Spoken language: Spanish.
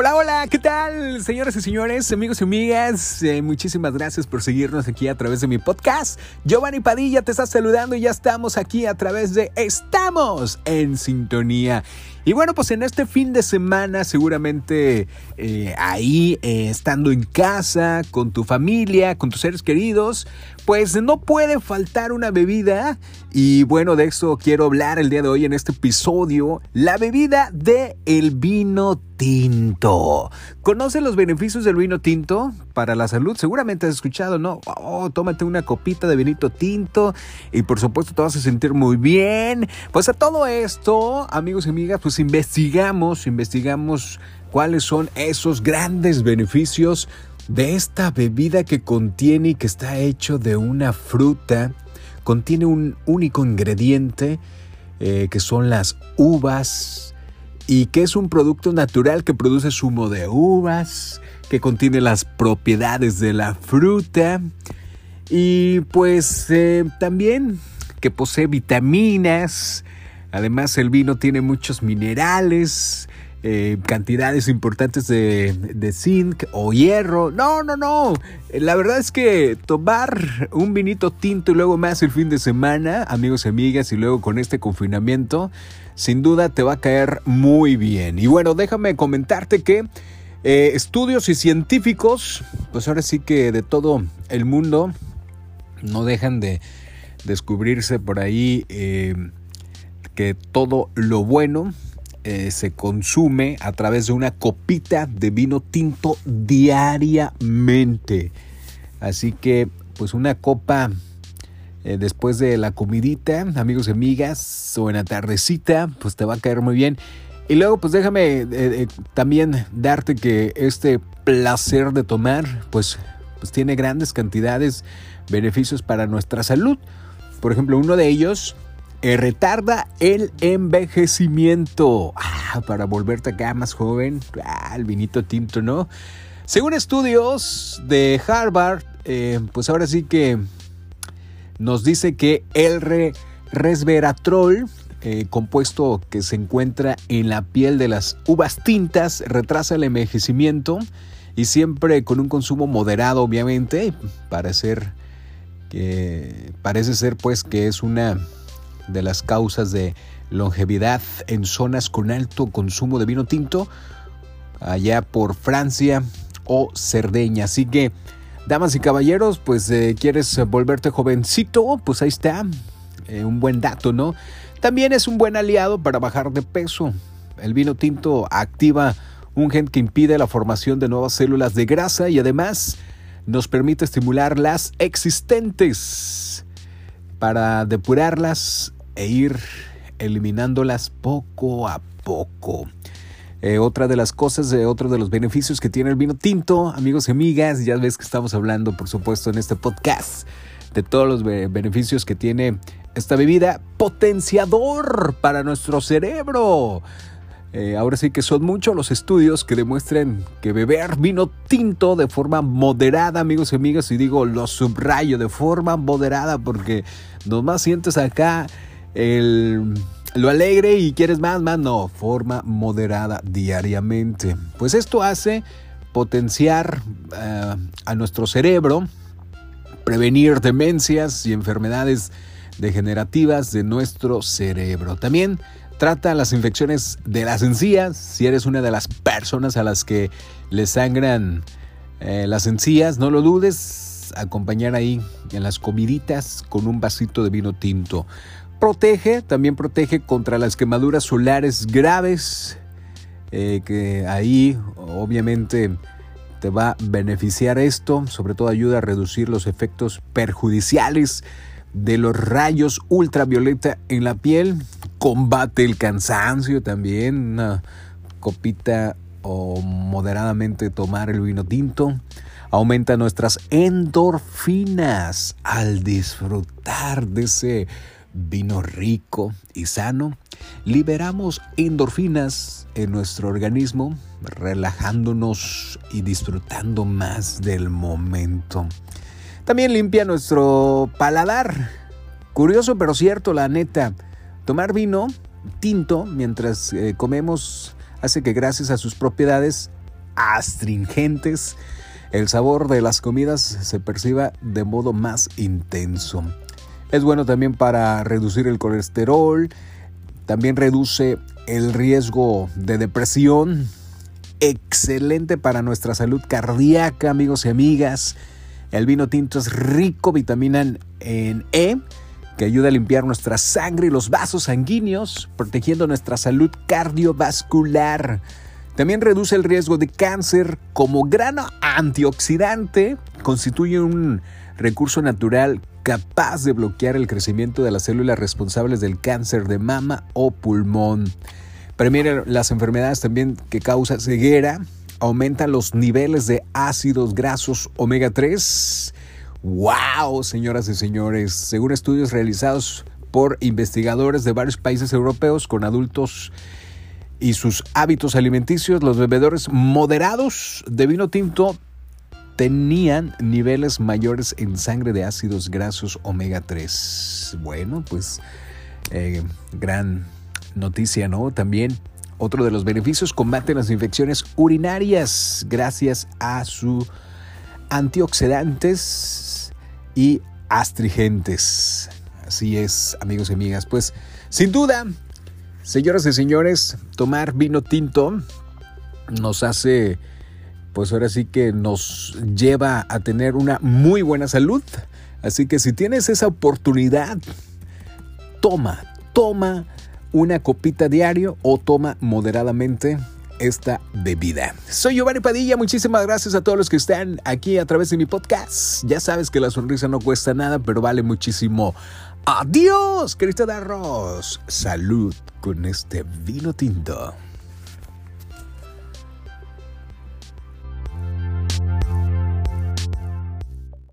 Hola, hola, ¿qué tal, señoras y señores, amigos y amigas? Eh, muchísimas gracias por seguirnos aquí a través de mi podcast. Giovanni Padilla te está saludando y ya estamos aquí a través de Estamos en Sintonía. Y bueno, pues en este fin de semana, seguramente eh, ahí, eh, estando en casa, con tu familia, con tus seres queridos, pues no puede faltar una bebida. Y bueno, de eso quiero hablar el día de hoy en este episodio. La bebida de el vino tinto. ¿Conoces los beneficios del vino tinto para la salud? Seguramente has escuchado, ¿no? Oh, tómate una copita de vinito tinto y por supuesto te vas a sentir muy bien. Pues a todo esto, amigos y amigas, pues investigamos, investigamos cuáles son esos grandes beneficios de esta bebida que contiene y que está hecho de una fruta. Contiene un único ingrediente eh, que son las uvas y que es un producto natural que produce zumo de uvas, que contiene las propiedades de la fruta y pues eh, también que posee vitaminas, Además el vino tiene muchos minerales, eh, cantidades importantes de, de, zinc o hierro. No, no, no. La verdad es que tomar un vinito tinto y luego más el fin de semana, amigos y amigas, y luego con este confinamiento, sin duda te va a caer muy bien. Y bueno, déjame comentarte que eh, estudios y científicos, pues ahora sí que de todo el mundo, no dejan de descubrirse por ahí. Eh, que todo lo bueno eh, se consume a través de una copita de vino tinto diariamente. Así que, pues una copa eh, después de la comidita, amigos y amigas, o en la tardecita, pues te va a caer muy bien. Y luego, pues déjame eh, también darte que este placer de tomar, pues, pues tiene grandes cantidades, beneficios para nuestra salud. Por ejemplo, uno de ellos retarda el envejecimiento. Ah, para volverte acá más joven. Ah, el vinito tinto, ¿no? Según estudios de Harvard, eh, pues ahora sí que nos dice que el resveratrol, eh, compuesto que se encuentra en la piel de las uvas tintas, retrasa el envejecimiento y siempre con un consumo moderado, obviamente, para ser que parece ser pues que es una de las causas de longevidad en zonas con alto consumo de vino tinto, allá por Francia o Cerdeña. Así que, damas y caballeros, pues eh, quieres volverte jovencito, pues ahí está, eh, un buen dato, ¿no? También es un buen aliado para bajar de peso. El vino tinto activa un gen que impide la formación de nuevas células de grasa y además nos permite estimular las existentes para depurarlas e ir eliminándolas poco a poco. Eh, otra de las cosas, de otro de los beneficios que tiene el vino tinto, amigos y amigas, ya ves que estamos hablando, por supuesto, en este podcast de todos los beneficios que tiene esta bebida, potenciador para nuestro cerebro. Eh, ahora sí que son muchos los estudios que demuestran que beber vino tinto de forma moderada, amigos y amigas, y digo lo subrayo de forma moderada porque nomás sientes acá el, lo alegre y quieres más, más, no, forma moderada diariamente. Pues esto hace potenciar eh, a nuestro cerebro, prevenir demencias y enfermedades degenerativas de nuestro cerebro. También trata las infecciones de las encías, si eres una de las personas a las que le sangran eh, las encías, no lo dudes, acompañar ahí en las comiditas con un vasito de vino tinto. Protege, también protege contra las quemaduras solares graves, eh, que ahí obviamente te va a beneficiar esto, sobre todo ayuda a reducir los efectos perjudiciales de los rayos ultravioleta en la piel, combate el cansancio también, una copita o moderadamente tomar el vino tinto, aumenta nuestras endorfinas al disfrutar de ese vino rico y sano, liberamos endorfinas en nuestro organismo, relajándonos y disfrutando más del momento. También limpia nuestro paladar. Curioso pero cierto, la neta. Tomar vino tinto mientras eh, comemos hace que gracias a sus propiedades astringentes, el sabor de las comidas se perciba de modo más intenso. Es bueno también para reducir el colesterol, también reduce el riesgo de depresión, excelente para nuestra salud cardíaca, amigos y amigas. El vino tinto es rico vitamina en E, que ayuda a limpiar nuestra sangre y los vasos sanguíneos, protegiendo nuestra salud cardiovascular. También reduce el riesgo de cáncer como grano antioxidante, constituye un recurso natural capaz de bloquear el crecimiento de las células responsables del cáncer de mama o pulmón. Previene las enfermedades también que causa ceguera, aumenta los niveles de ácidos grasos omega 3. ¡Wow! Señoras y señores, según estudios realizados por investigadores de varios países europeos con adultos y sus hábitos alimenticios, los bebedores moderados de vino tinto tenían niveles mayores en sangre de ácidos grasos omega 3. Bueno, pues eh, gran noticia, ¿no? También otro de los beneficios combate las infecciones urinarias gracias a sus antioxidantes y astringentes. Así es, amigos y amigas. Pues sin duda, Señoras y señores, tomar vino tinto nos hace, pues ahora sí que nos lleva a tener una muy buena salud. Así que si tienes esa oportunidad, toma, toma una copita diario o toma moderadamente esta bebida. Soy Giovanni Padilla, muchísimas gracias a todos los que están aquí a través de mi podcast. Ya sabes que la sonrisa no cuesta nada, pero vale muchísimo. Adiós, querida de arroz. Salud con este vino tinto.